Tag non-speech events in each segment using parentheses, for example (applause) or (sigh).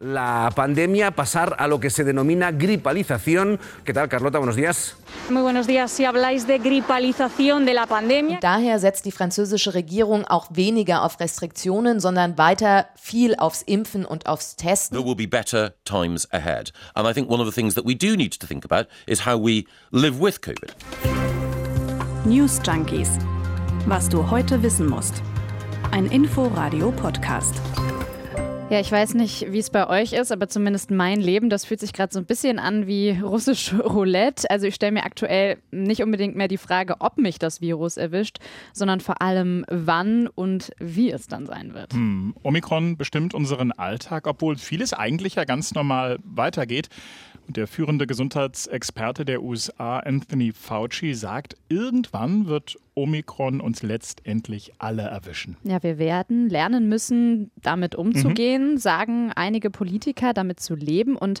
La pandemia pasar a lo que se denomina gripalización. ¿Qué tal, Carlota? Buenos días. Muy buenos días. Si habláis de gripalización de la pandemia. Daher setzt die französische Regierung auch weniger auf Restriktionen, sondern weiter viel aufs Impfen und aufs Testen. There will be better times ahead. And I think one of the things that we do need to think about is how we live with COVID. News Junkies. Was du heute wissen musst. Ein Info-Radio-Podcast. Ja, ich weiß nicht, wie es bei euch ist, aber zumindest mein Leben, das fühlt sich gerade so ein bisschen an wie russisch (laughs) Roulette. Also ich stelle mir aktuell nicht unbedingt mehr die Frage, ob mich das Virus erwischt, sondern vor allem wann und wie es dann sein wird. Hm. Omikron bestimmt unseren Alltag, obwohl vieles eigentlich ja ganz normal weitergeht. Der führende Gesundheitsexperte der USA, Anthony Fauci, sagt, irgendwann wird Omikron uns letztendlich alle erwischen. Ja, wir werden lernen müssen, damit umzugehen, mhm. sagen einige Politiker, damit zu leben. Und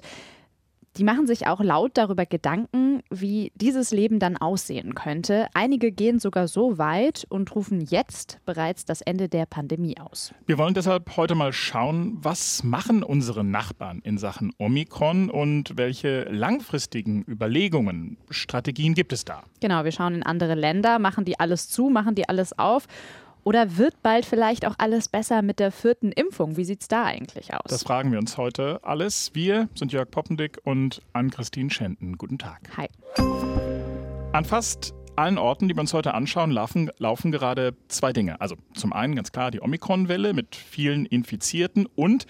die machen sich auch laut darüber Gedanken, wie dieses Leben dann aussehen könnte. Einige gehen sogar so weit und rufen jetzt bereits das Ende der Pandemie aus. Wir wollen deshalb heute mal schauen, was machen unsere Nachbarn in Sachen Omikron und welche langfristigen Überlegungen, Strategien gibt es da? Genau, wir schauen in andere Länder, machen die alles zu, machen die alles auf oder wird bald vielleicht auch alles besser mit der vierten Impfung? Wie sieht es da eigentlich aus? Das fragen wir uns heute alles. Wir sind Jörg Poppendick und Ann-Christine Schenten. Guten Tag. Hi. An fast allen Orten, die wir uns heute anschauen, laufen, laufen gerade zwei Dinge. Also zum einen ganz klar die Omikron-Welle mit vielen Infizierten und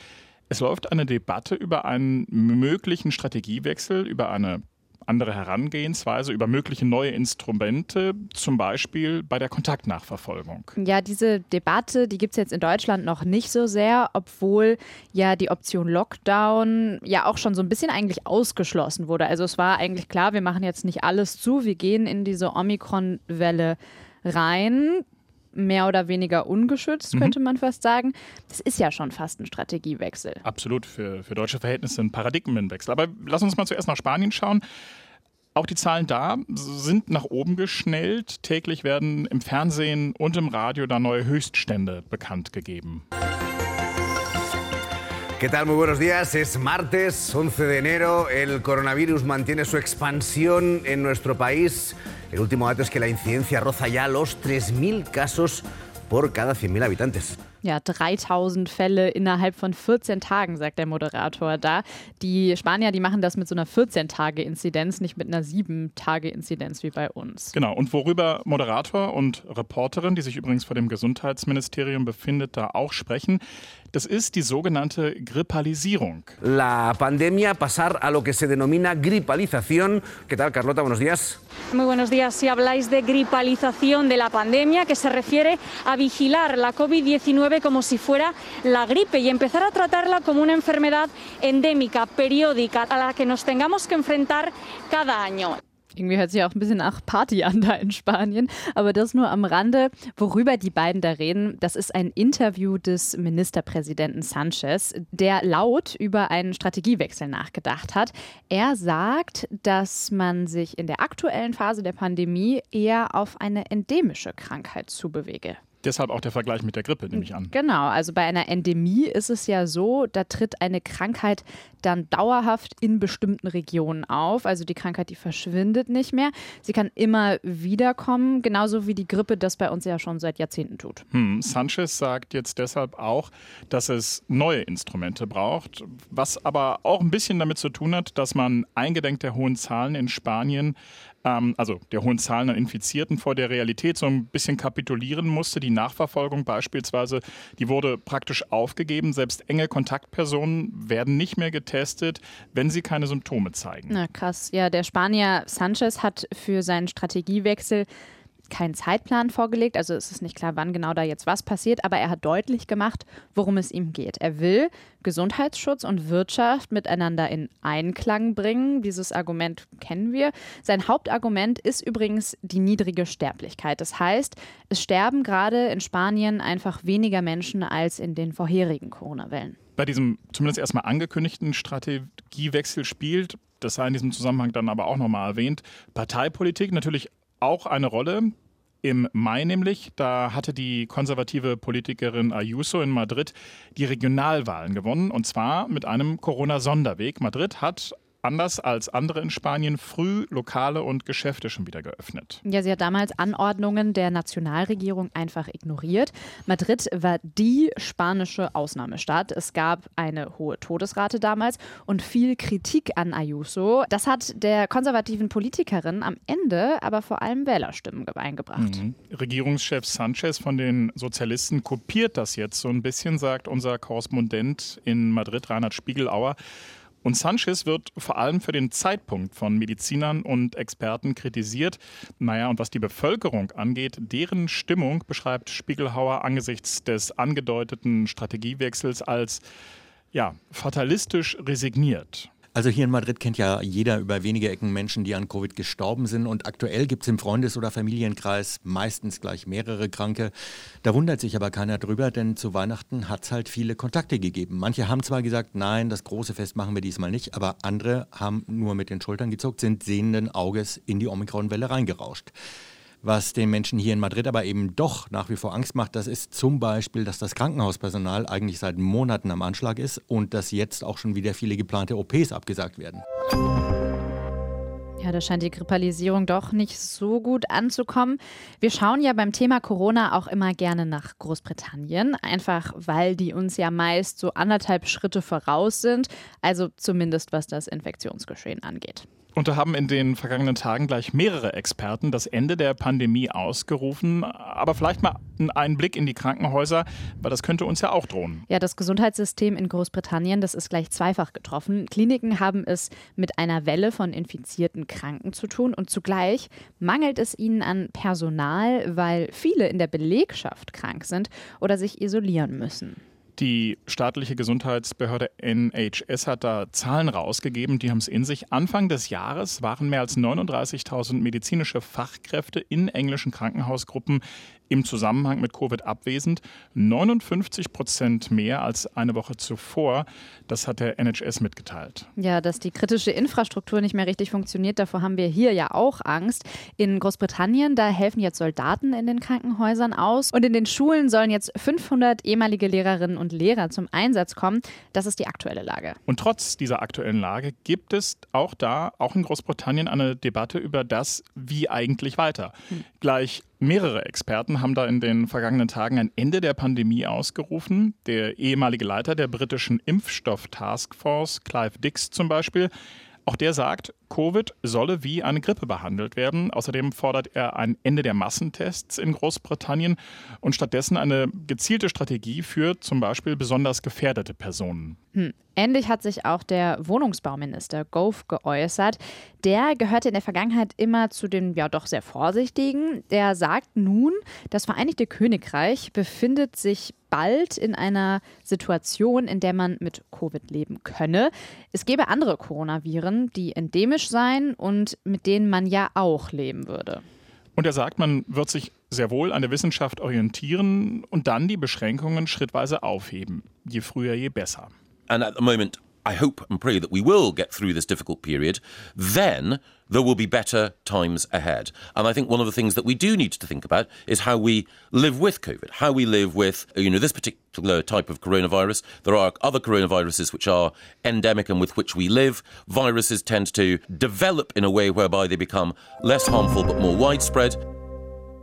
es läuft eine Debatte über einen möglichen Strategiewechsel, über eine andere Herangehensweise über mögliche neue Instrumente, zum Beispiel bei der Kontaktnachverfolgung. Ja, diese Debatte, die gibt es jetzt in Deutschland noch nicht so sehr, obwohl ja die Option Lockdown ja auch schon so ein bisschen eigentlich ausgeschlossen wurde. Also es war eigentlich klar, wir machen jetzt nicht alles zu, wir gehen in diese Omikron-Welle rein mehr oder weniger ungeschützt, mhm. könnte man fast sagen. Das ist ja schon fast ein Strategiewechsel. Absolut, für, für deutsche Verhältnisse ein Paradigmenwechsel. Aber lass uns mal zuerst nach Spanien schauen. Auch die Zahlen da sind nach oben geschnellt. Täglich werden im Fernsehen und im Radio da neue Höchststände bekannt gegeben. ¿Qué tal? Muy buenos días. Es martes 11 de enero. El coronavirus mantiene su expansión en nuestro país. El último dato es que la incidencia roza ya los 3.000 casos por cada 100.000 habitantes. Ja, 3000 Fälle innerhalb von 14 Tagen, sagt der Moderator da. Die Spanier, die machen das mit so einer 14-Tage-Inzidenz, nicht mit einer 7-Tage-Inzidenz wie bei uns. Genau, und worüber Moderator und Reporterin, die sich übrigens vor dem Gesundheitsministerium befindet, da auch sprechen, das ist die sogenannte Grippalisierung. La pandemia pasar a lo que se denomina gripalización. ¿Qué tal, Carlota? Buenos días. Muy buenos días. Si habláis de gripalización de la pandemia, que se refiere a vigilar la COVID-19 como si fuera la gripe y empezar a tratarla como una enfermedad endémica, periódica, a la que nos tengamos que enfrentar cada año. Irgendwie hört sich auch ein bisschen nach Party (laughs) an da in Spanien. Aber das nur am Rande. Worüber die beiden da reden, das ist ein Interview des Ministerpräsidenten Sanchez, der laut über einen Strategiewechsel nachgedacht hat. Er sagt, dass man sich in der aktuellen Phase der Pandemie eher auf eine endemische Krankheit zubewege. Deshalb auch der Vergleich mit der Grippe, nehme ich an. Genau, also bei einer Endemie ist es ja so, da tritt eine Krankheit dann dauerhaft in bestimmten Regionen auf. Also die Krankheit, die verschwindet nicht mehr. Sie kann immer wiederkommen, genauso wie die Grippe das bei uns ja schon seit Jahrzehnten tut. Hm, Sanchez sagt jetzt deshalb auch, dass es neue Instrumente braucht, was aber auch ein bisschen damit zu tun hat, dass man eingedenk der hohen Zahlen in Spanien ähm, also der hohen Zahlen an Infizierten vor der Realität so ein bisschen kapitulieren musste. Die Nachverfolgung beispielsweise, die wurde praktisch aufgegeben. Selbst enge Kontaktpersonen werden nicht mehr getestet, wenn sie keine Symptome zeigen. Na krass. Ja, der Spanier Sanchez hat für seinen Strategiewechsel keinen Zeitplan vorgelegt, also es ist nicht klar, wann genau da jetzt was passiert, aber er hat deutlich gemacht, worum es ihm geht. Er will Gesundheitsschutz und Wirtschaft miteinander in Einklang bringen. Dieses Argument kennen wir. Sein Hauptargument ist übrigens die niedrige Sterblichkeit. Das heißt, es sterben gerade in Spanien einfach weniger Menschen als in den vorherigen Corona-Wellen. Bei diesem zumindest erstmal angekündigten Strategiewechsel spielt, das sei in diesem Zusammenhang dann aber auch nochmal erwähnt, Parteipolitik natürlich auch eine Rolle. Im Mai nämlich, da hatte die konservative Politikerin Ayuso in Madrid die Regionalwahlen gewonnen und zwar mit einem Corona-Sonderweg. Madrid hat anders als andere in Spanien früh Lokale und Geschäfte schon wieder geöffnet. Ja, sie hat damals Anordnungen der Nationalregierung einfach ignoriert. Madrid war die spanische Ausnahmestadt. Es gab eine hohe Todesrate damals und viel Kritik an Ayuso. Das hat der konservativen Politikerin am Ende aber vor allem Wählerstimmen eingebracht. Mhm. Regierungschef Sanchez von den Sozialisten kopiert das jetzt so ein bisschen, sagt unser Korrespondent in Madrid, Reinhard Spiegelauer. Und Sanchez wird vor allem für den Zeitpunkt von Medizinern und Experten kritisiert. Naja, und was die Bevölkerung angeht, deren Stimmung beschreibt Spiegelhauer angesichts des angedeuteten Strategiewechsels als ja, fatalistisch resigniert. Also hier in Madrid kennt ja jeder über wenige Ecken Menschen, die an Covid gestorben sind. Und aktuell gibt es im Freundes- oder Familienkreis meistens gleich mehrere Kranke. Da wundert sich aber keiner drüber, denn zu Weihnachten hat es halt viele Kontakte gegeben. Manche haben zwar gesagt, nein, das große Fest machen wir diesmal nicht, aber andere haben nur mit den Schultern gezuckt, sind sehenden Auges in die Omikron-Welle reingerauscht. Was den Menschen hier in Madrid aber eben doch nach wie vor Angst macht, das ist zum Beispiel, dass das Krankenhauspersonal eigentlich seit Monaten am Anschlag ist und dass jetzt auch schon wieder viele geplante OPs abgesagt werden. Ja, da scheint die Grippalisierung doch nicht so gut anzukommen. Wir schauen ja beim Thema Corona auch immer gerne nach Großbritannien, einfach weil die uns ja meist so anderthalb Schritte voraus sind, also zumindest was das Infektionsgeschehen angeht. Und da haben in den vergangenen Tagen gleich mehrere Experten das Ende der Pandemie ausgerufen. Aber vielleicht mal einen Blick in die Krankenhäuser, weil das könnte uns ja auch drohen. Ja, das Gesundheitssystem in Großbritannien, das ist gleich zweifach getroffen. Kliniken haben es mit einer Welle von infizierten Kranken zu tun und zugleich mangelt es ihnen an Personal, weil viele in der Belegschaft krank sind oder sich isolieren müssen. Die staatliche Gesundheitsbehörde NHS hat da Zahlen rausgegeben, die haben es in sich. Anfang des Jahres waren mehr als 39.000 medizinische Fachkräfte in englischen Krankenhausgruppen im Zusammenhang mit Covid abwesend. 59 Prozent mehr als eine Woche zuvor. Das hat der NHS mitgeteilt. Ja, dass die kritische Infrastruktur nicht mehr richtig funktioniert, davor haben wir hier ja auch Angst. In Großbritannien, da helfen jetzt Soldaten in den Krankenhäusern aus. Und in den Schulen sollen jetzt 500 ehemalige Lehrerinnen und Lehrer zum Einsatz kommen. Das ist die aktuelle Lage. Und trotz dieser aktuellen Lage gibt es auch da, auch in Großbritannien, eine Debatte über das, wie eigentlich weiter. Hm. Gleich Mehrere Experten haben da in den vergangenen Tagen ein Ende der Pandemie ausgerufen. Der ehemalige Leiter der britischen Impfstoff-Taskforce, Clive Dix zum Beispiel, auch der sagt, Covid solle wie eine Grippe behandelt werden. Außerdem fordert er ein Ende der Massentests in Großbritannien und stattdessen eine gezielte Strategie für zum Beispiel besonders gefährdete Personen. Hm. Ähnlich hat sich auch der Wohnungsbauminister Gove geäußert. Der gehörte in der Vergangenheit immer zu den ja doch sehr vorsichtigen. Der sagt nun, das Vereinigte Königreich befindet sich bald in einer Situation, in der man mit Covid leben könne. Es gäbe andere Coronaviren, die endemisch seien und mit denen man ja auch leben würde. Und er sagt, man wird sich sehr wohl an der Wissenschaft orientieren und dann die Beschränkungen schrittweise aufheben. Je früher, je besser. And at the moment, I hope and pray that we will get through this difficult period. Then there will be better times ahead. And I think one of the things that we do need to think about is how we live with COVID, how we live with, uh, you know, this particular type of coronavirus. There are other coronaviruses which are endemic and with which we live. Viruses tend to develop in a way whereby they become less harmful but more widespread.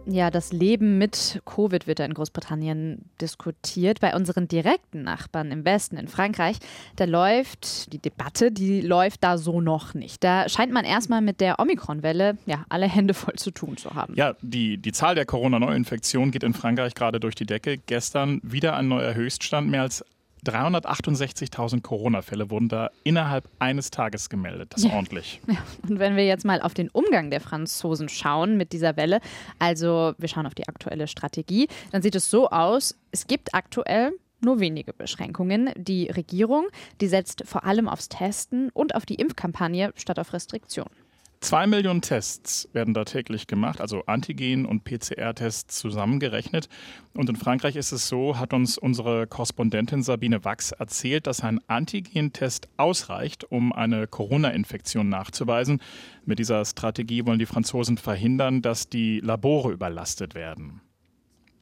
Ja, das Leben mit Covid wird da in Großbritannien diskutiert. Bei unseren direkten Nachbarn im Westen, in Frankreich, da läuft die Debatte, die läuft da so noch nicht. Da scheint man erstmal mit der Omikron-Welle ja alle Hände voll zu tun zu haben. Ja, die, die Zahl der Corona-Neuinfektionen geht in Frankreich gerade durch die Decke. Gestern wieder ein neuer Höchststand. Mehr als 368.000 Corona-Fälle wurden da innerhalb eines Tages gemeldet. Das ist ja. ordentlich. (laughs) Ja. Und wenn wir jetzt mal auf den Umgang der Franzosen schauen mit dieser Welle, also wir schauen auf die aktuelle Strategie, dann sieht es so aus, es gibt aktuell nur wenige Beschränkungen. Die Regierung, die setzt vor allem aufs Testen und auf die Impfkampagne statt auf Restriktionen. Zwei Millionen Tests werden da täglich gemacht, also Antigen- und PCR-Tests zusammengerechnet. Und in Frankreich ist es so, hat uns unsere Korrespondentin Sabine Wachs erzählt, dass ein Antigen-Test ausreicht, um eine Corona-Infektion nachzuweisen. Mit dieser Strategie wollen die Franzosen verhindern, dass die Labore überlastet werden.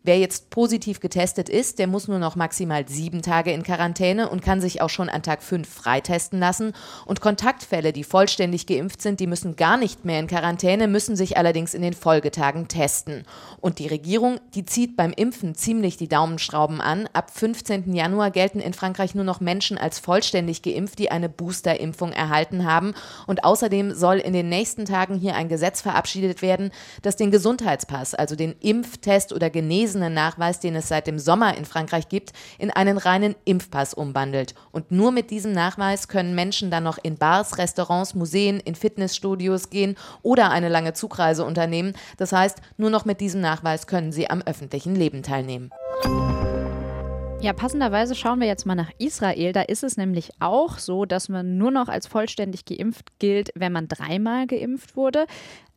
Wer jetzt positiv getestet ist, der muss nur noch maximal sieben Tage in Quarantäne und kann sich auch schon an Tag fünf freitesten lassen. Und Kontaktfälle, die vollständig geimpft sind, die müssen gar nicht mehr in Quarantäne, müssen sich allerdings in den Folgetagen testen. Und die Regierung, die zieht beim Impfen ziemlich die Daumenschrauben an. Ab 15. Januar gelten in Frankreich nur noch Menschen als vollständig geimpft, die eine Boosterimpfung erhalten haben. Und außerdem soll in den nächsten Tagen hier ein Gesetz verabschiedet werden, das den Gesundheitspass, also den Impftest oder Genesen genesenen Nachweis, den es seit dem Sommer in Frankreich gibt, in einen reinen Impfpass umwandelt. Und nur mit diesem Nachweis können Menschen dann noch in Bars, Restaurants, Museen, in Fitnessstudios gehen oder eine lange Zugreise unternehmen. Das heißt, nur noch mit diesem Nachweis können sie am öffentlichen Leben teilnehmen. Ja, passenderweise schauen wir jetzt mal nach Israel. Da ist es nämlich auch so, dass man nur noch als vollständig geimpft gilt, wenn man dreimal geimpft wurde.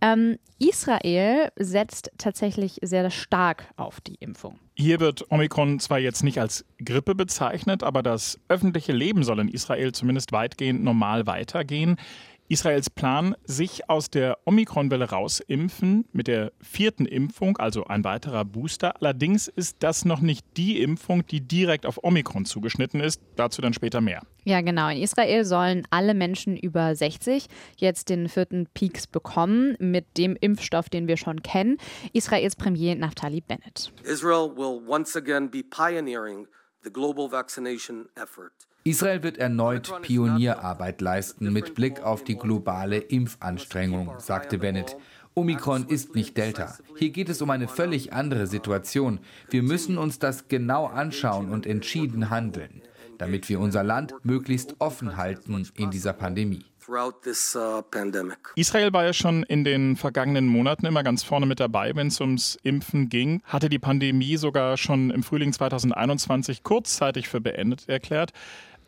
Ähm, Israel setzt tatsächlich sehr stark auf die Impfung. Hier wird Omikron zwar jetzt nicht als Grippe bezeichnet, aber das öffentliche Leben soll in Israel zumindest weitgehend normal weitergehen. Israels Plan, sich aus der Omikron-Welle rausimpfen mit der vierten Impfung, also ein weiterer Booster. Allerdings ist das noch nicht die Impfung, die direkt auf Omikron zugeschnitten ist. Dazu dann später mehr. Ja, genau. In Israel sollen alle Menschen über 60 jetzt den vierten Peaks bekommen mit dem Impfstoff, den wir schon kennen. Israels Premier Naftali Bennett. Israel will once again be pioneering the global vaccination effort. Israel wird erneut Pionierarbeit leisten mit Blick auf die globale Impfanstrengung, sagte Bennett. Omikron ist nicht Delta. Hier geht es um eine völlig andere Situation. Wir müssen uns das genau anschauen und entschieden handeln, damit wir unser Land möglichst offen halten in dieser Pandemie. Uh, Israel war ja schon in den vergangenen Monaten immer ganz vorne mit dabei, wenn es ums Impfen ging, hatte die Pandemie sogar schon im Frühling 2021 kurzzeitig für beendet erklärt.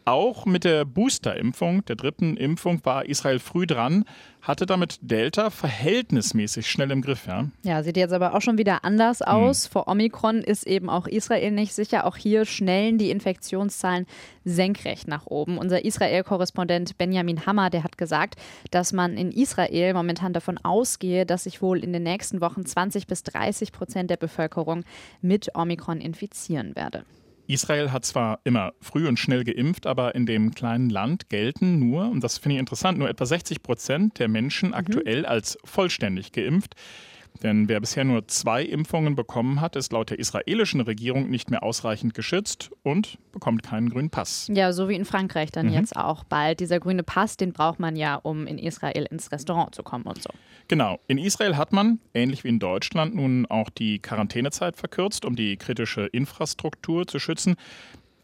Auch mit der Boosterimpfung, der dritten Impfung, war Israel früh dran, hatte damit Delta verhältnismäßig schnell im Griff. Ja, ja sieht jetzt aber auch schon wieder anders aus. Hm. Vor Omikron ist eben auch Israel nicht sicher. Auch hier schnellen die Infektionszahlen senkrecht nach oben. Unser Israel-Korrespondent Benjamin Hammer, der hat gesagt, dass man in Israel momentan davon ausgehe, dass sich wohl in den nächsten Wochen 20 bis 30 Prozent der Bevölkerung mit Omikron infizieren werde. Israel hat zwar immer früh und schnell geimpft, aber in dem kleinen Land gelten nur, und das finde ich interessant, nur etwa 60 Prozent der Menschen mhm. aktuell als vollständig geimpft. Denn wer bisher nur zwei Impfungen bekommen hat, ist laut der israelischen Regierung nicht mehr ausreichend geschützt und bekommt keinen grünen Pass. Ja, so wie in Frankreich dann mhm. jetzt auch bald. Dieser grüne Pass, den braucht man ja, um in Israel ins Restaurant zu kommen und so. Genau. In Israel hat man, ähnlich wie in Deutschland, nun auch die Quarantänezeit verkürzt, um die kritische Infrastruktur zu schützen.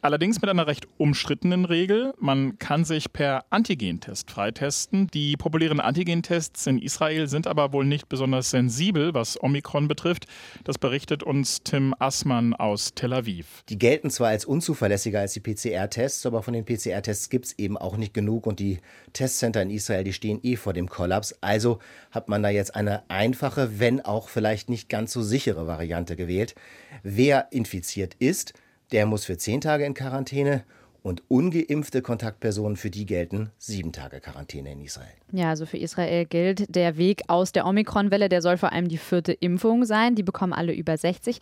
Allerdings mit einer recht umstrittenen Regel. Man kann sich per Antigentest freitesten. Die populären Antigentests in Israel sind aber wohl nicht besonders sensibel, was Omikron betrifft. Das berichtet uns Tim Assmann aus Tel Aviv. Die gelten zwar als unzuverlässiger als die PCR-Tests, aber von den PCR-Tests gibt es eben auch nicht genug und die Testcenter in Israel, die stehen eh vor dem Kollaps. Also hat man da jetzt eine einfache, wenn auch vielleicht nicht ganz so sichere Variante gewählt. Wer infiziert ist, der muss für zehn Tage in Quarantäne und ungeimpfte Kontaktpersonen, für die gelten sieben Tage Quarantäne in Israel. Ja, also für Israel gilt der Weg aus der Omikron-Welle, der soll vor allem die vierte Impfung sein. Die bekommen alle über 60.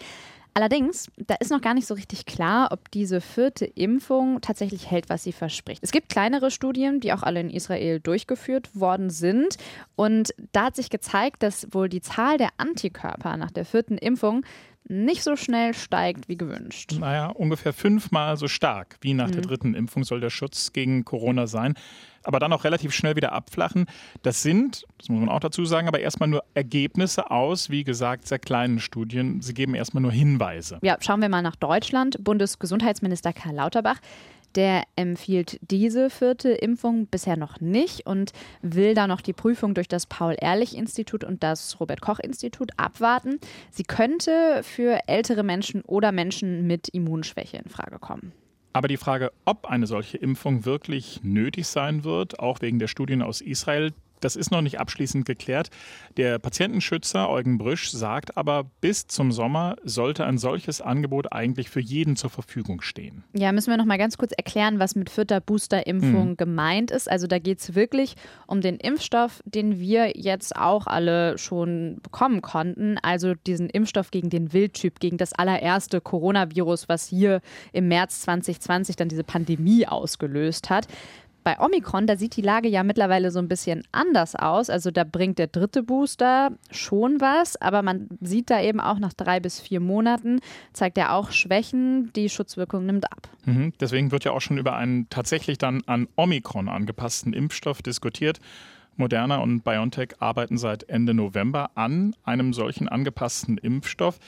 Allerdings, da ist noch gar nicht so richtig klar, ob diese vierte Impfung tatsächlich hält, was sie verspricht. Es gibt kleinere Studien, die auch alle in Israel durchgeführt worden sind. Und da hat sich gezeigt, dass wohl die Zahl der Antikörper nach der vierten Impfung nicht so schnell steigt wie gewünscht. Naja, ungefähr fünfmal so stark wie nach mhm. der dritten Impfung soll der Schutz gegen Corona sein. Aber dann auch relativ schnell wieder abflachen. Das sind, das muss man auch dazu sagen, aber erstmal nur Ergebnisse aus, wie gesagt, sehr kleinen Studien. Sie geben erstmal nur Hinweise. Ja, schauen wir mal nach Deutschland. Bundesgesundheitsminister Karl Lauterbach der empfiehlt diese vierte Impfung bisher noch nicht und will da noch die Prüfung durch das Paul-Ehrlich-Institut und das Robert-Koch-Institut abwarten. Sie könnte für ältere Menschen oder Menschen mit Immunschwäche in Frage kommen. Aber die Frage, ob eine solche Impfung wirklich nötig sein wird, auch wegen der Studien aus Israel, Das ist noch nicht abschließend geklärt. Der Patientenschützer Eugen Brüsch sagt aber, bis zum Sommer sollte ein solches Angebot eigentlich für jeden zur Verfügung stehen. Ja, müssen wir noch mal ganz kurz erklären, was mit vierter Boosterimpfung mhm. gemeint ist. Also da geht es wirklich um den Impfstoff, den wir jetzt auch alle schon bekommen konnten. Also diesen Impfstoff gegen den Wildtyp, gegen das allererste Coronavirus, was hier im März 2020 dann diese Pandemie ausgelöst hat. Bei Omikron, da sieht die Lage ja mittlerweile so ein bisschen anders aus. Also da bringt der dritte Booster schon was, aber man sieht da eben auch nach drei bis vier Monaten, zeigt er auch Schwächen, die Schutzwirkung nimmt ab. Mhm, deswegen wird ja auch schon über einen tatsächlich dann an Omikron angepassten Impfstoff diskutiert. Moderna und BioNTech arbeiten seit Ende November an einem solchen angepassten Impfstoff.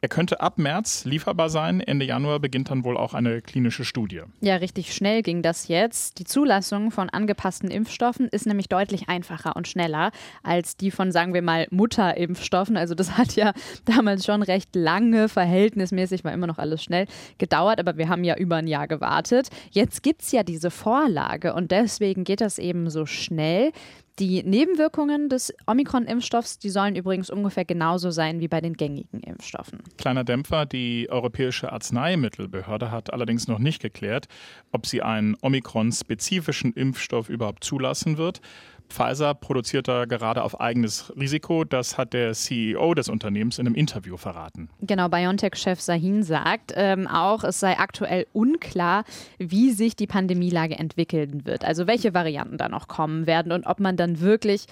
Er könnte ab März lieferbar sein. Ende Januar beginnt dann wohl auch eine klinische Studie. Ja, richtig schnell ging das jetzt. Die Zulassung von angepassten Impfstoffen ist nämlich deutlich einfacher und schneller als die von, sagen wir mal, Mutterimpfstoffen. Also das hat ja (laughs) damals schon recht lange, verhältnismäßig, war immer noch alles schnell, gedauert. Aber wir haben ja über ein Jahr gewartet. Jetzt gibt es ja diese Vorlage und deswegen geht das eben so schnell. Die Nebenwirkungen des Omikron-Impfstoffs, die sollen übrigens ungefähr genauso sein wie bei den gängigen Impfstoffen. Kleiner Dämpfer, die Europäische Arzneimittelbehörde hat allerdings noch nicht geklärt, ob sie einen Omikron-spezifischen Impfstoff überhaupt zulassen wird. Pfizer produziert da gerade auf eigenes Risiko. Das hat der CEO des Unternehmens in einem Interview verraten. Genau, BioNTech-Chef Sahin sagt ähm, auch, es sei aktuell unklar, wie sich die Pandemielage entwickeln wird. Also welche Varianten da noch kommen werden und ob man dann wirklich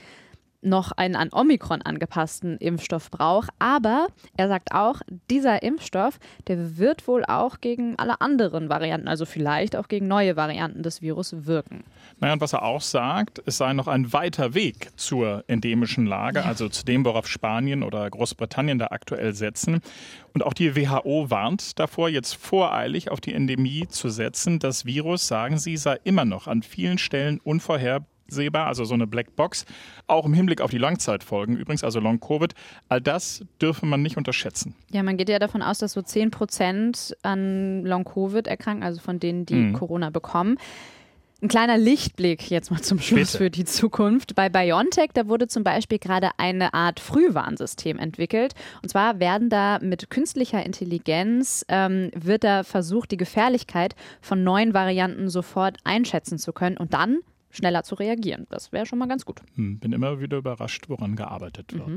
noch einen an Omikron angepassten Impfstoff braucht. Aber er sagt auch, dieser Impfstoff, der wird wohl auch gegen alle anderen Varianten, also vielleicht auch gegen neue Varianten des Virus wirken. Naja, und was er auch sagt, es sei noch ein weiter Weg zur endemischen Lage, ja. also zu dem, worauf Spanien oder Großbritannien da aktuell setzen. Und auch die WHO warnt davor, jetzt voreilig auf die Endemie zu setzen. Das Virus, sagen sie, sei immer noch an vielen Stellen unvorhersehbar sehbar, also so eine Blackbox. Auch im Hinblick auf die Langzeitfolgen übrigens, also Long-Covid. All das dürfe man nicht unterschätzen. Ja, man geht ja davon aus, dass so 10 Prozent an Long-Covid erkranken, also von denen, die mhm. Corona bekommen. Ein kleiner Lichtblick jetzt mal zum Schluss Bitte. für die Zukunft. Bei BioNTech, da wurde zum Beispiel gerade eine Art Frühwarnsystem entwickelt. Und zwar werden da mit künstlicher Intelligenz, ähm, wird da versucht, die Gefährlichkeit von neuen Varianten sofort einschätzen zu können und dann schneller zu reagieren. Das wäre schon mal ganz gut. Hm, bin immer wieder überrascht, woran gearbeitet wird. Mhm.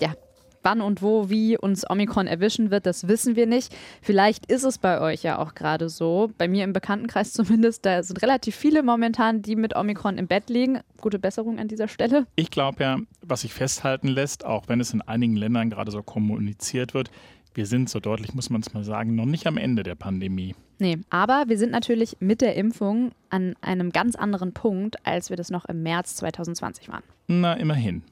Ja, wann und wo, wie uns Omikron erwischen wird, das wissen wir nicht. Vielleicht ist es bei euch ja auch gerade so. Bei mir im Bekanntenkreis (laughs) zumindest, da sind relativ viele momentan, die mit Omikron im Bett liegen. Gute Besserung an dieser Stelle. Ich glaube ja, was sich festhalten lässt, auch wenn es in einigen Ländern gerade so kommuniziert wird, wir sind, so deutlich muss man es mal sagen, noch nicht am Ende der Pandemie. Nee, aber wir sind natürlich mit der Impfung an einem ganz anderen Punkt, als wir das noch im März 2020 waren. Na, immerhin.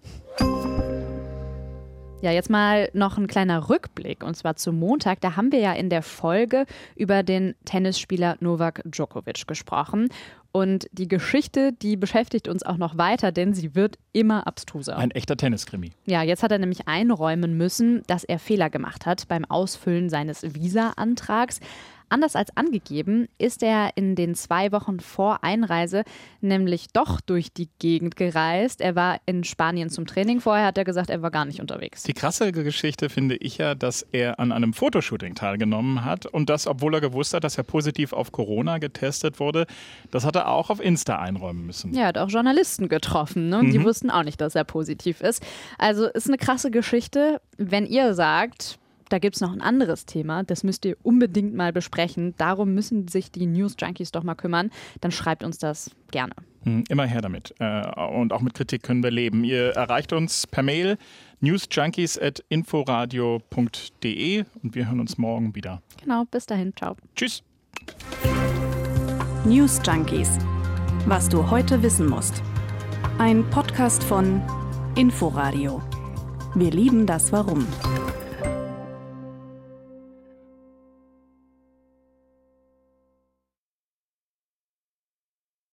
Ja, jetzt mal noch ein kleiner Rückblick und zwar zum Montag. Da haben wir ja in der Folge über den Tennisspieler Novak Djokovic gesprochen. Und die Geschichte, die beschäftigt uns auch noch weiter, denn sie wird immer abstruser. Ein echter Tenniskrimi. Ja, jetzt hat er nämlich einräumen müssen, dass er Fehler gemacht hat beim Ausfüllen seines Visa-Antrags. Anders als angegeben ist er in den zwei Wochen vor Einreise nämlich doch durch die Gegend gereist. Er war in Spanien zum Training. Vorher hat er gesagt, er war gar nicht unterwegs. Die krasse Geschichte finde ich ja, dass er an einem Fotoshooting teilgenommen hat und das, obwohl er gewusst hat, dass er positiv auf Corona getestet wurde. Das hat er auch auf Insta einräumen müssen. Ja, er hat auch Journalisten getroffen. Ne? Mhm. Die wussten auch nicht, dass er positiv ist. Also ist eine krasse Geschichte. Wenn ihr sagt, da gibt es noch ein anderes Thema, das müsst ihr unbedingt mal besprechen. Darum müssen sich die News Junkies doch mal kümmern. Dann schreibt uns das gerne. Hm, immer her damit. Äh, und auch mit Kritik können wir leben. Ihr erreicht uns per Mail newsjunkies.inforadio.de und wir hören uns morgen wieder. Genau, bis dahin. Ciao. Tschüss. News Junkies. Was du heute wissen musst. Ein Podcast von Inforadio. Wir lieben das Warum.